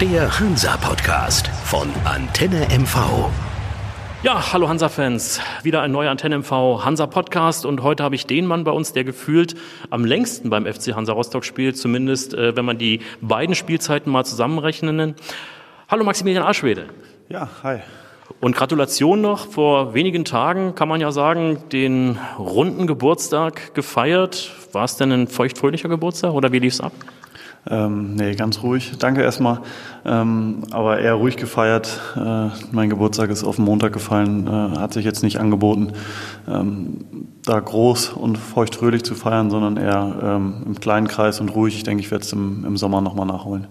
Der Hansa-Podcast von Antenne MV. Ja, hallo Hansa-Fans. Wieder ein neuer Antenne MV Hansa-Podcast und heute habe ich den Mann bei uns, der gefühlt am längsten beim FC Hansa Rostock spielt, zumindest äh, wenn man die beiden Spielzeiten mal zusammenrechnen. Hallo Maximilian Aschwede. Ja, hi. Und Gratulation noch, vor wenigen Tagen kann man ja sagen, den runden Geburtstag gefeiert. War es denn ein feuchtfröhlicher Geburtstag oder wie lief es ab? Ähm, nee, ganz ruhig. Danke erstmal. Ähm, aber eher ruhig gefeiert. Äh, mein Geburtstag ist auf den Montag gefallen, äh, hat sich jetzt nicht angeboten, ähm, da groß und feuchtfröhlich zu feiern, sondern eher ähm, im kleinen Kreis und ruhig. Ich denke, ich werde es im, im Sommer nochmal nachholen.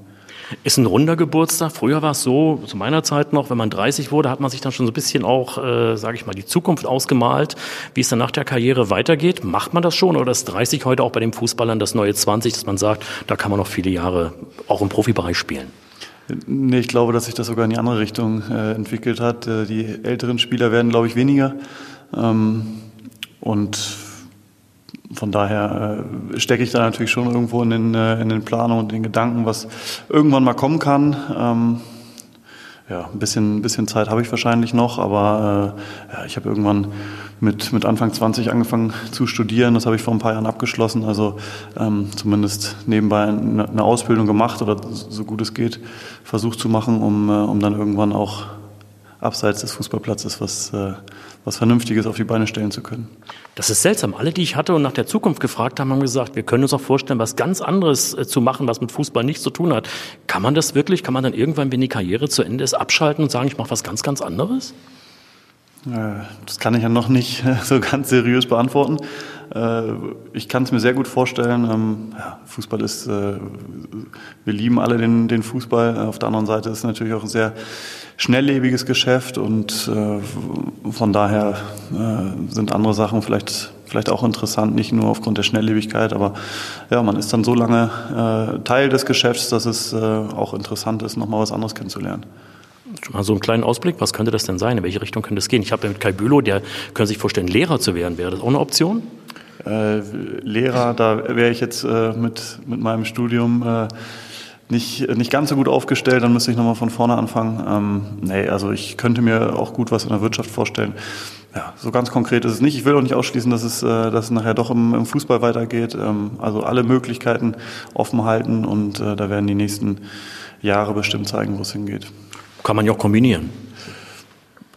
Ist ein runder Geburtstag. Früher war es so, zu meiner Zeit noch, wenn man 30 wurde, hat man sich dann schon so ein bisschen auch, äh, sage ich mal, die Zukunft ausgemalt, wie es dann nach der Karriere weitergeht. Macht man das schon oder ist 30 heute auch bei den Fußballern das neue 20, dass man sagt, da kann man noch viele Jahre auch im Profibereich spielen? Nee, ich glaube, dass sich das sogar in die andere Richtung äh, entwickelt hat. Äh, die älteren Spieler werden, glaube ich, weniger. Ähm, und von daher äh, stecke ich da natürlich schon irgendwo in den, äh, in den Planungen und den Gedanken, was irgendwann mal kommen kann. Ähm, ja, ein bisschen, bisschen Zeit habe ich wahrscheinlich noch, aber äh, ja, ich habe irgendwann mit, mit Anfang 20 angefangen zu studieren. Das habe ich vor ein paar Jahren abgeschlossen, also ähm, zumindest nebenbei eine, eine Ausbildung gemacht oder so gut es geht versucht zu machen, um, äh, um dann irgendwann auch abseits des Fußballplatzes was, äh, was Vernünftiges auf die Beine stellen zu können. Das ist seltsam. Alle, die ich hatte und nach der Zukunft gefragt haben, haben gesagt, wir können uns auch vorstellen, was ganz anderes äh, zu machen, was mit Fußball nichts zu tun hat. Kann man das wirklich? Kann man dann irgendwann, wenn die Karriere zu Ende ist, abschalten und sagen, ich mache was ganz, ganz anderes? Äh, das kann ich ja noch nicht so ganz seriös beantworten. Äh, ich kann es mir sehr gut vorstellen. Ähm, Fußball ist, wir lieben alle den, den Fußball. Auf der anderen Seite ist es natürlich auch ein sehr schnelllebiges Geschäft und äh, von daher äh, sind andere Sachen vielleicht, vielleicht auch interessant, nicht nur aufgrund der Schnelllebigkeit, aber ja, man ist dann so lange äh, Teil des Geschäfts, dass es äh, auch interessant ist, nochmal was anderes kennenzulernen. Mal so einen kleinen Ausblick, was könnte das denn sein? In welche Richtung könnte es gehen? Ich habe mit Kai Bülow, der können sich vorstellen, Lehrer zu werden. Wäre das auch eine Option? Äh, Lehrer, da wäre ich jetzt äh, mit, mit meinem Studium äh, nicht, nicht ganz so gut aufgestellt, dann müsste ich nochmal von vorne anfangen. Ähm, nee, also ich könnte mir auch gut was in der Wirtschaft vorstellen. Ja, so ganz konkret ist es nicht. Ich will auch nicht ausschließen, dass es, äh, dass es nachher doch im, im Fußball weitergeht. Ähm, also alle Möglichkeiten offen halten und äh, da werden die nächsten Jahre bestimmt zeigen, wo es hingeht. Kann man ja auch kombinieren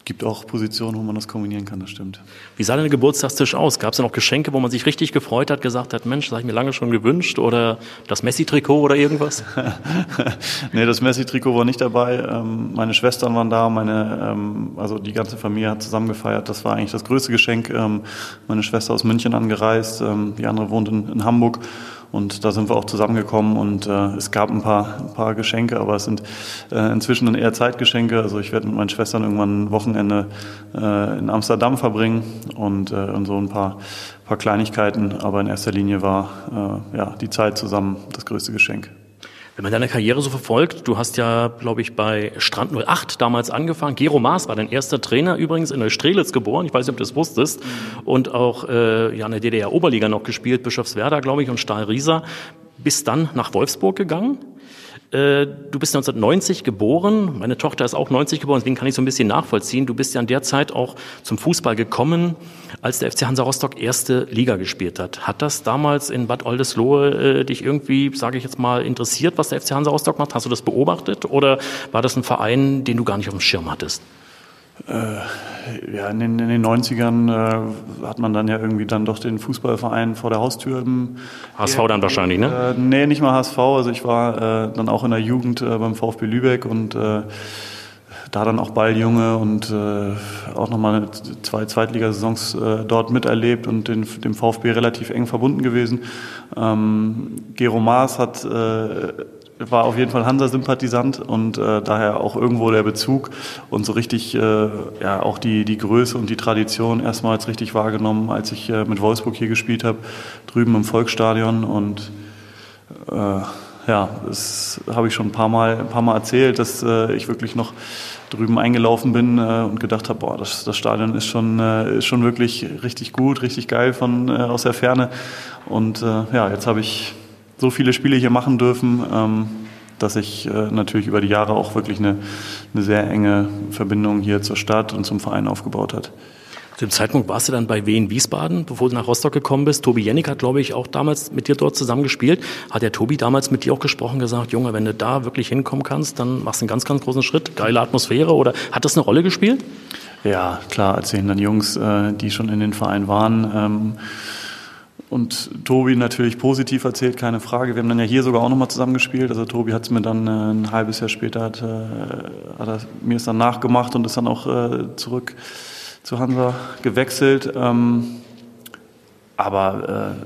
gibt auch Positionen, wo man das kombinieren kann, das stimmt. Wie sah denn der Geburtstagstisch aus? Gab es da noch Geschenke, wo man sich richtig gefreut hat, gesagt hat, Mensch, das habe ich mir lange schon gewünscht oder das Messi-Trikot oder irgendwas? nee, das Messi-Trikot war nicht dabei. Ähm, meine Schwestern waren da, meine, ähm, also die ganze Familie hat zusammen gefeiert. Das war eigentlich das größte Geschenk. Ähm, meine Schwester aus München angereist, die andere wohnt in Hamburg und da sind wir auch zusammengekommen und äh, es gab ein paar, ein paar Geschenke, aber es sind äh, inzwischen dann eher Zeitgeschenke. Also ich werde mit meinen Schwestern irgendwann ein Wochenende äh, in Amsterdam verbringen und, äh, und so ein paar, paar Kleinigkeiten. Aber in erster Linie war äh, ja, die Zeit zusammen das größte Geschenk. Wenn man deine Karriere so verfolgt, du hast ja, glaube ich, bei Strand 08 damals angefangen. Gero Maas war dein erster Trainer übrigens in Neustrelitz geboren. Ich weiß nicht, ob du das wusstest. Und auch äh, ja, in der DDR-Oberliga noch gespielt, Bischofswerda, glaube ich, und Stahl Rieser. Bist dann nach Wolfsburg gegangen äh, du bist 1990 geboren, meine Tochter ist auch 90 geboren, deswegen kann ich so ein bisschen nachvollziehen. Du bist ja in der Zeit auch zum Fußball gekommen, als der FC Hansa Rostock erste Liga gespielt hat. Hat das damals in Bad Oldesloe äh, dich irgendwie, sage ich jetzt mal, interessiert, was der FC Hansa Rostock macht? Hast du das beobachtet oder war das ein Verein, den du gar nicht auf dem Schirm hattest? Äh, ja, in den, in den 90ern äh, hat man dann ja irgendwie dann doch den Fußballverein vor der Haustür. Im, HSV dann wahrscheinlich, ne? Äh, nee, nicht mal HSV. Also ich war äh, dann auch in der Jugend äh, beim VfB Lübeck und äh, da dann auch Balljunge und äh, auch nochmal zwei Zweitligasaisons äh, dort miterlebt und den, dem VfB relativ eng verbunden gewesen. Ähm, Gero Maas hat äh, war auf jeden Fall Hansa-Sympathisant und äh, daher auch irgendwo der Bezug und so richtig äh, ja auch die, die Größe und die Tradition erstmals richtig wahrgenommen, als ich äh, mit Wolfsburg hier gespielt habe, drüben im Volksstadion und äh, ja, das habe ich schon ein paar Mal, ein paar Mal erzählt, dass äh, ich wirklich noch drüben eingelaufen bin äh, und gedacht habe, boah, das, das Stadion ist schon, ist schon wirklich richtig gut, richtig geil von aus der Ferne. Und ja, jetzt habe ich so viele Spiele hier machen dürfen, ähm, dass sich äh, natürlich über die Jahre auch wirklich eine, eine sehr enge Verbindung hier zur Stadt und zum Verein aufgebaut hat. Zu dem Zeitpunkt warst du dann bei Wien Wiesbaden, bevor du nach Rostock gekommen bist. Tobi Jennig hat, glaube ich, auch damals mit dir dort zusammen gespielt. Hat der Tobi damals mit dir auch gesprochen, gesagt, Junge, wenn du da wirklich hinkommen kannst, dann machst du einen ganz, ganz großen Schritt. Geile Atmosphäre oder hat das eine Rolle gespielt? Ja, klar, erzählen dann Jungs, äh, die schon in den Verein waren. Und Tobi natürlich positiv erzählt, keine Frage. Wir haben dann ja hier sogar auch nochmal zusammengespielt. Also Tobi hat es mir dann äh, ein halbes Jahr später, hat, äh, hat er mir es dann nachgemacht und ist dann auch äh, zurück zu Hansa gewechselt. Ähm, aber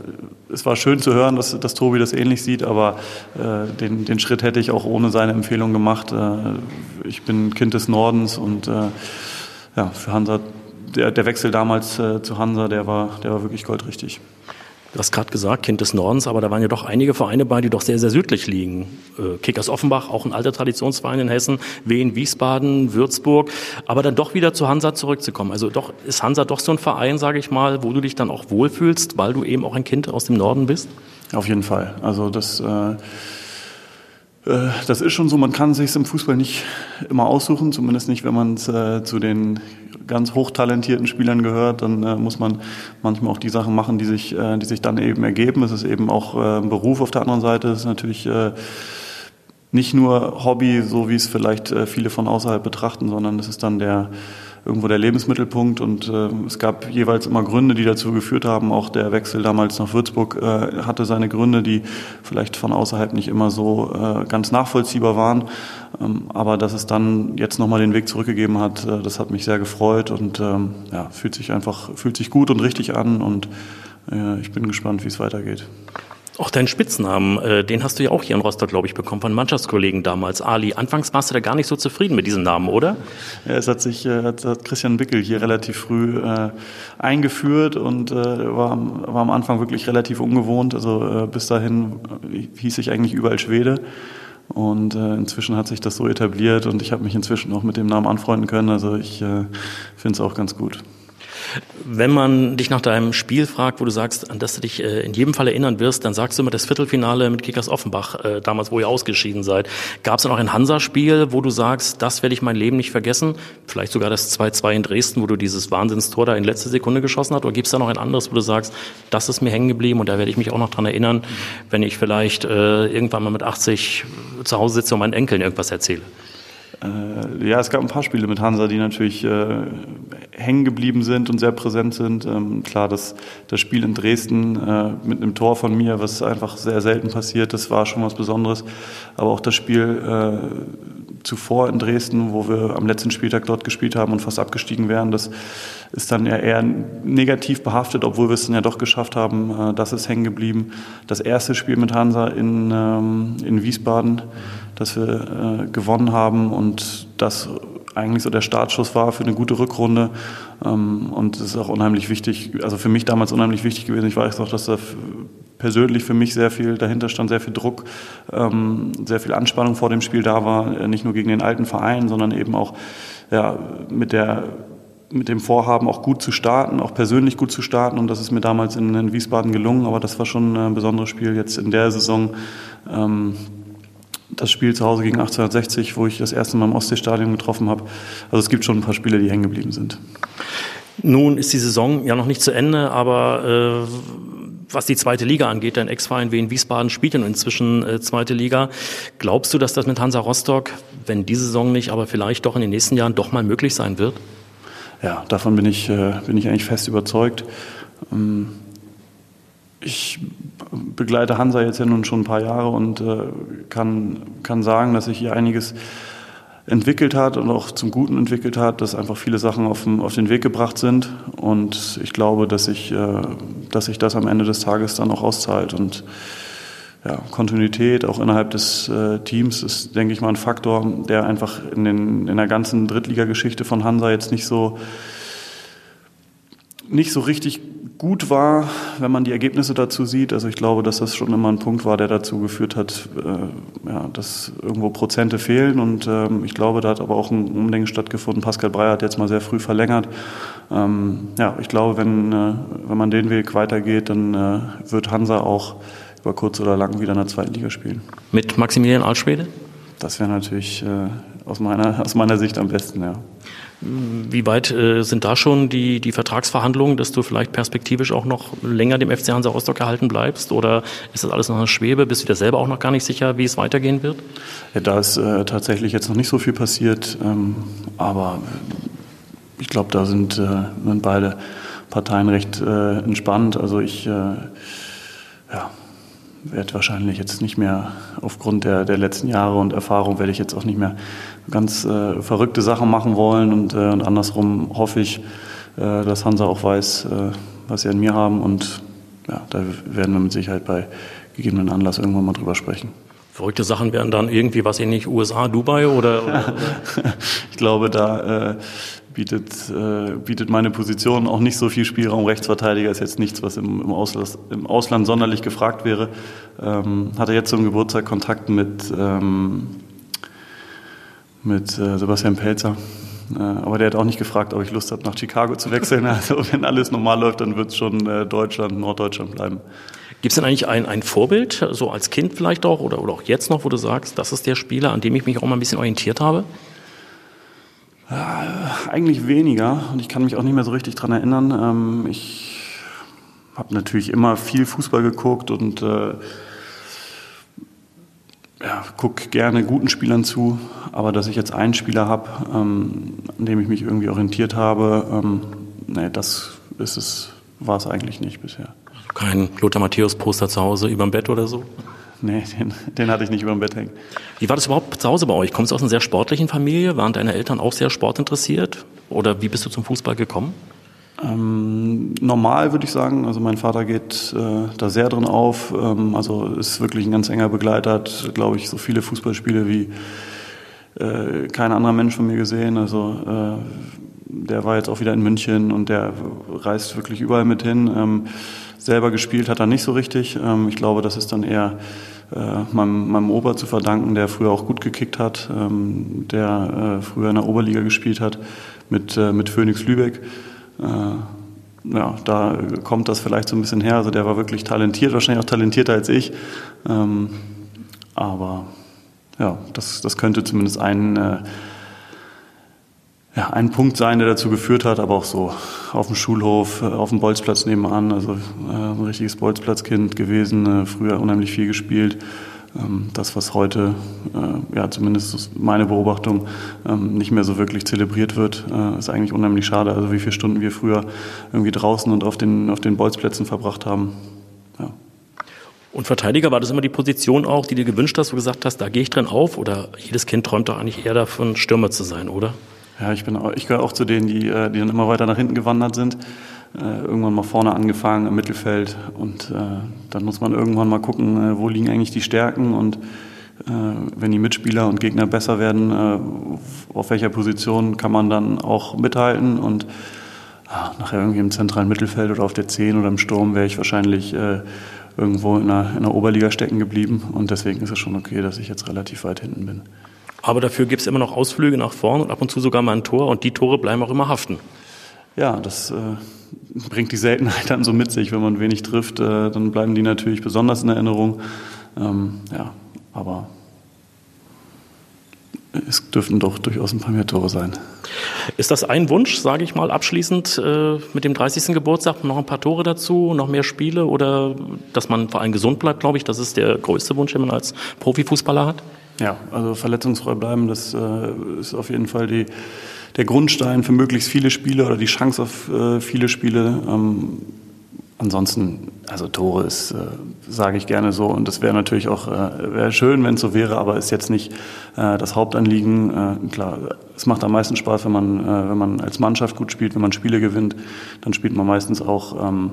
äh, es war schön zu hören, dass, dass Tobi das ähnlich sieht, aber äh, den, den Schritt hätte ich auch ohne seine Empfehlung gemacht. Äh, ich bin Kind des Nordens und äh, ja, für Hansa, der, der Wechsel damals äh, zu Hansa, der war, der war wirklich goldrichtig. Du hast gerade gesagt, Kind des Nordens, aber da waren ja doch einige Vereine bei, die doch sehr, sehr südlich liegen. Äh, Kickers Offenbach, auch ein alter Traditionsverein in Hessen, Wien, Wiesbaden, Würzburg, aber dann doch wieder zu Hansa zurückzukommen. Also doch ist Hansa doch so ein Verein, sage ich mal, wo du dich dann auch wohlfühlst, weil du eben auch ein Kind aus dem Norden bist? Auf jeden Fall. Also das äh das ist schon so, man kann sich im Fußball nicht immer aussuchen, zumindest nicht, wenn man äh, zu den ganz hochtalentierten Spielern gehört, dann äh, muss man manchmal auch die Sachen machen, die sich, äh, die sich dann eben ergeben. Es ist eben auch äh, ein Beruf auf der anderen Seite, es ist natürlich äh, nicht nur Hobby, so wie es vielleicht äh, viele von außerhalb betrachten, sondern es ist dann der irgendwo der Lebensmittelpunkt und äh, es gab jeweils immer Gründe, die dazu geführt haben. Auch der Wechsel damals nach Würzburg äh, hatte seine Gründe, die vielleicht von außerhalb nicht immer so äh, ganz nachvollziehbar waren. Ähm, aber dass es dann jetzt nochmal den Weg zurückgegeben hat, äh, das hat mich sehr gefreut und ähm, ja, fühlt sich einfach, fühlt sich gut und richtig an und äh, ich bin gespannt, wie es weitergeht. Auch deinen Spitznamen, äh, den hast du ja auch hier in Rostock, glaube ich, bekommen von Mannschaftskollegen damals, Ali. Anfangs warst du da gar nicht so zufrieden mit diesem Namen, oder? Ja, es hat sich äh, hat, Christian Wickel hier relativ früh äh, eingeführt und äh, war, war am Anfang wirklich relativ ungewohnt. Also äh, bis dahin hieß ich eigentlich überall Schwede. Und äh, inzwischen hat sich das so etabliert und ich habe mich inzwischen auch mit dem Namen anfreunden können. Also ich äh, finde es auch ganz gut. Wenn man dich nach deinem Spiel fragt, wo du sagst, an das du dich äh, in jedem Fall erinnern wirst, dann sagst du immer das Viertelfinale mit Kickers Offenbach, äh, damals, wo ihr ausgeschieden seid. Gab es auch ein Hansa-Spiel, wo du sagst, das werde ich mein Leben nicht vergessen? Vielleicht sogar das 2-2 in Dresden, wo du dieses Wahnsinnstor da in letzter Sekunde geschossen hast? Oder gibt es da noch ein anderes, wo du sagst, das ist mir hängen geblieben und da werde ich mich auch noch dran erinnern, wenn ich vielleicht äh, irgendwann mal mit 80 zu Hause sitze und meinen Enkeln irgendwas erzähle? Äh, ja, es gab ein paar Spiele mit Hansa, die natürlich äh, hängen geblieben sind und sehr präsent sind. Ähm, klar, das, das Spiel in Dresden äh, mit einem Tor von mir, was einfach sehr selten passiert, das war schon was Besonderes. Aber auch das Spiel äh, zuvor in Dresden, wo wir am letzten Spieltag dort gespielt haben und fast abgestiegen wären, das ist dann ja eher negativ behaftet, obwohl wir es dann ja doch geschafft haben. Äh, das ist hängen geblieben. Das erste Spiel mit Hansa in, ähm, in Wiesbaden dass wir äh, gewonnen haben und das eigentlich so der Startschuss war für eine gute Rückrunde. Ähm, und es ist auch unheimlich wichtig, also für mich damals unheimlich wichtig gewesen. Ich weiß auch, dass da persönlich für mich sehr viel dahinter stand, sehr viel Druck, ähm, sehr viel Anspannung vor dem Spiel da war, äh, nicht nur gegen den alten Verein, sondern eben auch ja, mit der mit dem Vorhaben auch gut zu starten, auch persönlich gut zu starten. Und das ist mir damals in, in Wiesbaden gelungen. Aber das war schon ein besonderes Spiel jetzt in der Saison. Ähm, das Spiel zu Hause gegen 1860, wo ich das erste Mal im Ostseestadion getroffen habe. Also es gibt schon ein paar Spiele, die hängen geblieben sind. Nun ist die Saison ja noch nicht zu Ende, aber äh, was die zweite Liga angeht, dein Ex-Verein Wien Wiesbaden spielt ja inzwischen äh, zweite Liga. Glaubst du, dass das mit Hansa Rostock, wenn diese Saison nicht, aber vielleicht doch in den nächsten Jahren doch mal möglich sein wird? Ja, davon bin ich, äh, bin ich eigentlich fest überzeugt. Ähm, ich begleite Hansa jetzt ja nun schon ein paar Jahre und äh, kann, kann sagen, dass sich hier einiges entwickelt hat und auch zum Guten entwickelt hat, dass einfach viele Sachen auf, den, auf den Weg gebracht sind. Und ich glaube, dass sich, äh, dass sich das am Ende des Tages dann auch auszahlt. Und ja, Kontinuität auch innerhalb des äh, Teams ist, denke ich mal, ein Faktor, der einfach in, den, in der ganzen Drittligageschichte von Hansa jetzt nicht so, nicht so richtig gut war, wenn man die Ergebnisse dazu sieht. Also ich glaube, dass das schon immer ein Punkt war, der dazu geführt hat, äh, ja, dass irgendwo Prozente fehlen. Und ähm, ich glaube, da hat aber auch ein Umdenken stattgefunden. Pascal Breyer hat jetzt mal sehr früh verlängert. Ähm, ja, ich glaube, wenn, äh, wenn man den Weg weitergeht, dann äh, wird Hansa auch über kurz oder lang wieder in der zweiten Liga spielen. Mit Maximilian Altschwede? Das wäre natürlich äh, aus, meiner, aus meiner Sicht am besten, ja. Wie weit äh, sind da schon die, die Vertragsverhandlungen, dass du vielleicht perspektivisch auch noch länger dem FC Hansa Rostock erhalten bleibst? Oder ist das alles noch eine Schwebe? Bist du dir selber auch noch gar nicht sicher, wie es weitergehen wird? Ja, da ist äh, tatsächlich jetzt noch nicht so viel passiert. Ähm, aber ich glaube, da sind, äh, sind beide Parteien recht äh, entspannt. Also ich äh, ja, werde wahrscheinlich jetzt nicht mehr aufgrund der, der letzten Jahre und Erfahrung werde ich jetzt auch nicht mehr ganz äh, verrückte Sachen machen wollen und, äh, und andersrum hoffe ich, äh, dass Hansa auch weiß, was sie an mir haben und ja, da werden wir mit Sicherheit bei gegebenen Anlass irgendwann mal drüber sprechen. Verrückte Sachen wären dann irgendwie, was ähnlich USA, Dubai oder? oder? ich glaube, da äh, bietet, äh, bietet meine Position auch nicht so viel Spielraum. Rechtsverteidiger ist jetzt nichts, was im, im, Ausland, im Ausland sonderlich gefragt wäre. Ähm, hatte jetzt zum Geburtstag Kontakt mit, ähm, mit äh, Sebastian Pelzer. Äh, aber der hat auch nicht gefragt, ob ich Lust habe, nach Chicago zu wechseln. Also wenn alles normal läuft, dann wird es schon äh, Deutschland, Norddeutschland bleiben. Gibt es denn eigentlich ein, ein Vorbild, so als Kind vielleicht auch oder, oder auch jetzt noch, wo du sagst, das ist der Spieler, an dem ich mich auch mal ein bisschen orientiert habe? Äh, eigentlich weniger und ich kann mich auch nicht mehr so richtig dran erinnern. Ähm, ich habe natürlich immer viel Fußball geguckt und äh, ja, gucke gerne guten Spielern zu, aber dass ich jetzt einen Spieler habe, ähm, an dem ich mich irgendwie orientiert habe, ähm, nee, das ist es, war es eigentlich nicht bisher. Kein Lothar Matthäus Poster zu Hause über dem Bett oder so? Nee, den, den, hatte ich nicht über dem Bett hängen. Wie war das überhaupt zu Hause bei euch? Kommst du aus einer sehr sportlichen Familie? Waren deine Eltern auch sehr sportinteressiert? Oder wie bist du zum Fußball gekommen? Ähm, normal würde ich sagen. Also mein Vater geht äh, da sehr drin auf. Ähm, also ist wirklich ein ganz enger Begleiter. Hat, glaube ich, so viele Fußballspiele wie äh, kein anderer Mensch von mir gesehen. Also äh, der war jetzt auch wieder in München und der reist wirklich überall mit hin. Ähm, selber gespielt hat er nicht so richtig. Ähm, ich glaube, das ist dann eher äh, meinem, meinem Opa zu verdanken, der früher auch gut gekickt hat, ähm, der äh, früher in der Oberliga gespielt hat mit, äh, mit Phoenix Lübeck. Ja, da kommt das vielleicht so ein bisschen her. Also der war wirklich talentiert, wahrscheinlich auch talentierter als ich. Ähm, aber ja, das, das könnte zumindest ein ja, ein Punkt sein, der dazu geführt hat, aber auch so auf dem Schulhof, äh, auf dem Bolzplatz nebenan, also äh, ein richtiges Bolzplatzkind gewesen, äh, früher unheimlich viel gespielt. Ähm, das, was heute, äh, ja zumindest meine Beobachtung, ähm, nicht mehr so wirklich zelebriert wird, äh, ist eigentlich unheimlich schade. Also wie viele Stunden wir früher irgendwie draußen und auf den, auf den Bolzplätzen verbracht haben. Ja. Und Verteidiger, war das immer die Position auch, die du gewünscht hast, wo du gesagt hast, da gehe ich drin auf? Oder jedes Kind träumt doch eigentlich eher davon, Stürmer zu sein, oder? Ja, ich, ich gehöre auch zu denen, die, äh, die dann immer weiter nach hinten gewandert sind. Äh, irgendwann mal vorne angefangen im Mittelfeld und äh, dann muss man irgendwann mal gucken, wo liegen eigentlich die Stärken und wenn die Mitspieler und Gegner besser werden, auf welcher Position kann man dann auch mithalten und nachher irgendwie im zentralen Mittelfeld oder auf der 10 oder im Sturm wäre ich wahrscheinlich irgendwo in der, in der Oberliga stecken geblieben und deswegen ist es schon okay, dass ich jetzt relativ weit hinten bin. Aber dafür gibt es immer noch Ausflüge nach vorn und ab und zu sogar mal ein Tor und die Tore bleiben auch immer haften. Ja, das äh, bringt die Seltenheit dann so mit sich. Wenn man wenig trifft, äh, dann bleiben die natürlich besonders in Erinnerung. Ähm, ja, aber es dürften doch durchaus ein paar mehr Tore sein. Ist das ein Wunsch, sage ich mal, abschließend äh, mit dem 30. Geburtstag? Noch ein paar Tore dazu, noch mehr Spiele oder dass man vor allem gesund bleibt, glaube ich, das ist der größte Wunsch, den man als Profifußballer hat? Ja, also verletzungsfrei bleiben, das äh, ist auf jeden Fall die, der Grundstein für möglichst viele Spiele oder die Chance auf äh, viele Spiele. Ähm, ansonsten, also Tore ist, äh, sage ich gerne so, und das wäre natürlich auch äh, wäre schön, wenn es so wäre, aber ist jetzt nicht äh, das Hauptanliegen. Äh, klar, es macht am meisten Spaß, wenn man, äh, wenn man als Mannschaft gut spielt, wenn man Spiele gewinnt, dann spielt man meistens auch ähm,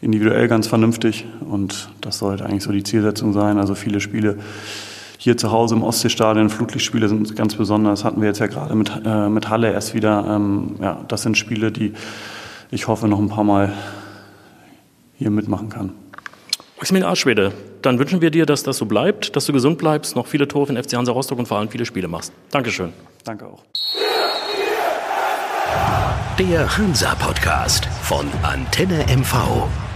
individuell ganz vernünftig und das sollte eigentlich so die Zielsetzung sein. Also viele Spiele hier zu Hause im Ostseestadion, Flutlichtspiele sind ganz besonders. Hatten wir jetzt ja gerade mit, äh, mit Halle erst wieder. Ähm, ja, das sind Spiele, die ich hoffe noch ein paar Mal hier mitmachen kann. Maximilian Arschwede, dann wünschen wir dir, dass das so bleibt, dass du gesund bleibst, noch viele Tore für den FC Hansa Rostock und vor allem viele Spiele machst. Dankeschön. Danke auch. Der Hansa Podcast von Antenne MV.